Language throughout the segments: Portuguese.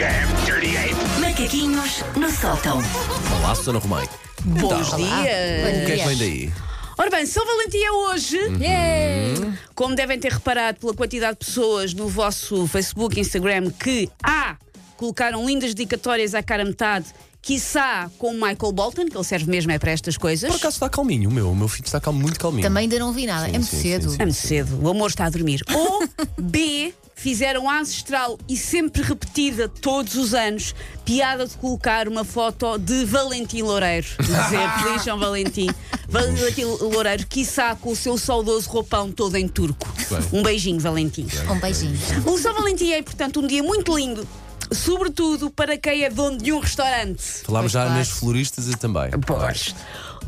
damn dirty ape! Macaquinhos no sótão. Olá, Susana Romay. Bons Então, dias. O que é que vem daí? Ora bem, São Valentim é hoje. Como devem ter reparado pela quantidade de pessoas no vosso Facebook e Instagram que A. colocaram lindas dedicatórias à cara metade, quiçá com o Michael Bolton, que ele serve mesmo é para estas coisas. Por acaso está calminho, o meu. O meu filho está calmo, muito calminho. Também ainda não vi nada. Sim, é muito sim, cedo. sim, É muito cedo, o amor está a dormir. Ou B. Fizeram a ancestral e sempre repetida todos os anos piada de colocar uma foto de Valentim Loureiro. Dizer Feliz São Valentim. Valentim Loureiro, quiçá com o seu saudoso roupão todo em turco. bem. Um beijinho, Valentim. Um beijinho. O São Valentim é, portanto, um dia muito lindo, sobretudo para quem é dono de um restaurante. Falámos já claro. nas floristas e também. Pois.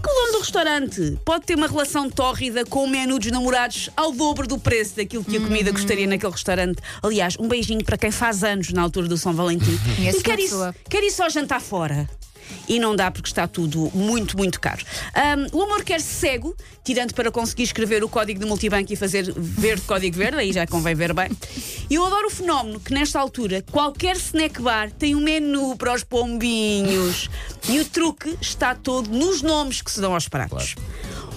Que o dono do restaurante pode ter uma relação tórrida com o menu dos namorados ao dobro do preço daquilo que a comida custaria naquele restaurante. Aliás, um beijinho para quem faz anos na altura do São Valentim. E quer isso, quer isso só jantar fora. E não dá porque está tudo muito, muito caro. Ahm, o amor quer cego, tirando para conseguir escrever o código de multibanco e fazer verde código verde, aí já convém ver bem. E eu adoro o fenómeno que, nesta altura, qualquer snack bar tem um menu para os pombinhos. E o truque está todo nos nomes que se dão aos pratos.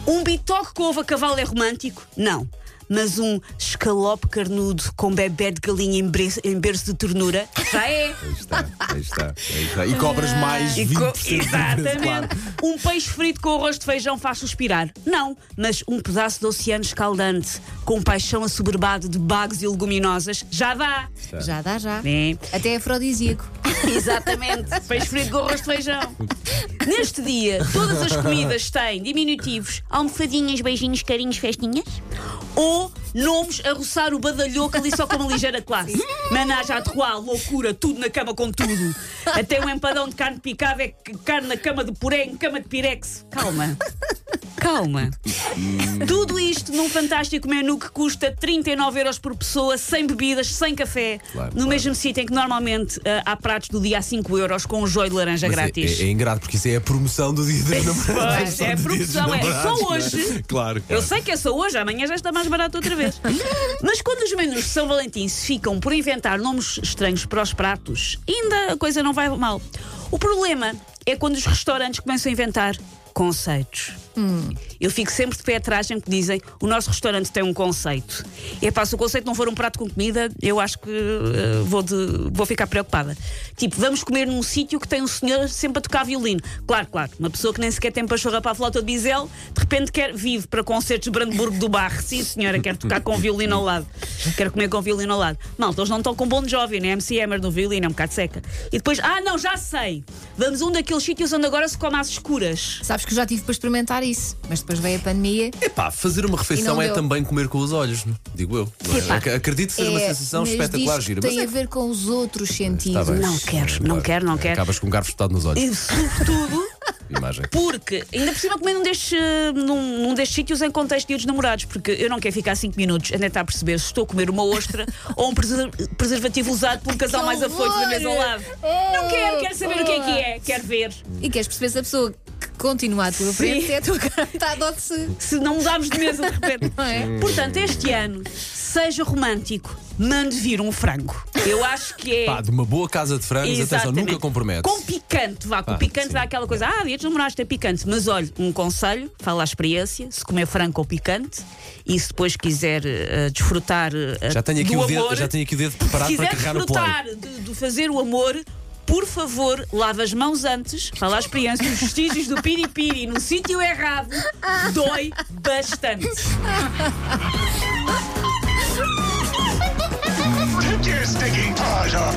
Um bitoque com ovo a cavalo é romântico? Não. Mas um escalope carnudo com bebê de galinha em berço, em berço de ternura já é. Aí está, aí está, aí está. E cobras mais E 20% co- Exatamente. claro. Um peixe frito com arroz de feijão faz suspirar. Não, mas um pedaço de oceano escaldante com paixão assoberbado de bagos e leguminosas já dá. Já dá, já. É. Até é afrodisíaco. Exatamente. Peixe frito com arroz de feijão. Neste dia, todas as comidas têm diminutivos, almofadinhas, beijinhos, carinhos, festinhas, ou nomes a roçar o badalhoco ali só com uma ligeira classe. Menage à trois, loucura, tudo na cama com tudo. Até um empadão de carne picada é carne na cama de puré, em cama de pirex. Calma. Calma. Tudo isto num fantástico menu que custa 39 euros por pessoa, sem bebidas, sem café, Claro, no claro. mesmo sítio em que normalmente ah, há pratos do dia a 5 euros com um joio de laranja Mas é- grátis. É, é ingrato, porque isso é a promoção do dia dos namorados. Pois, é a Do dia dos promoção, é só namorados, não hoje. Claro. Eu claro. sei que é só hoje, amanhã já está mais barato outra vez. Mas quando os menus de São Valentim se ficam por inventar nomes estranhos para os pratos, ainda a coisa não vai mal. O problema é quando os restaurantes começam a inventar conceitos. Eu fico sempre de pé atrás sempre que dizem o nosso restaurante tem um conceito. E pá, se o conceito não for um prato com comida, eu acho que eh, vou, de- vou ficar preocupada. Tipo, vamos comer num sítio que tem um senhor sempre a tocar violino. Claro, claro, uma pessoa que nem sequer tem pachorra para a flauta de bisel, de repente quer, vive para concertos de Brandenburgo do Bar. Sim, senhora, quer tocar com violino ao lado. Quer comer com violino ao lado. Malta, eles não estão com Bon Jovi, nem MC Hammer no violino, é um bocado seca. E depois, ah, não, já sei. Vamos a um daqueles sítios onde agora se come às escuras. Sabes que eu já tive para experimentar isso, mas depois veio a pandemia. Epá, fazer uma refeição é deu. tambem comer com os olhos, não? digo eu. não é? Epá. Ac- Acredito que seja uma É, sensação mas espetacular, diz que gira. Tem Mas a ver com os outros Está sentidos. bem. Não quero, É, não quero, não quero. Acabas com um garfo espetado nos olhos. E sobretudo. Imagem. Porque, ainda por cima, comer num destes, num, num destes sítios em contexto de dia dos namorados, porque eu não quero ficar 5 minutos a tentar perceber se estou a comer uma ostra ou um preser- preservativo usado por um casal Que mais afoito da mesa ao lado. Não quero, quero saber o que é que é, quero ver. E queres perceber se a pessoa que continua à tua frente Sim. é a tua cara ou se. Se não mudarmos de mesa de repente. Não é? Portanto, este ano, seja romântico, mande vir um frango. Eu acho que é. Pá, de uma boa casa de frangos, atenção, Exatamente. nunca compromete. Com picante, vá, com Ah, picante sim. dá aquela coisa, ah, dia dos namorados tem picante. Mas olha, um conselho, fala a experiência, se comer frango com picante e se depois quiser eh, desfrutar eh, Já tenho, aqui do o dedo, amor, já tenho aqui o dedo se preparado para quiser carregar no play. desfrutar de, de fazer o amor, por favor, lave as mãos antes, fala a experiência, os vestígios do piripiri no sítio errado dói bastante.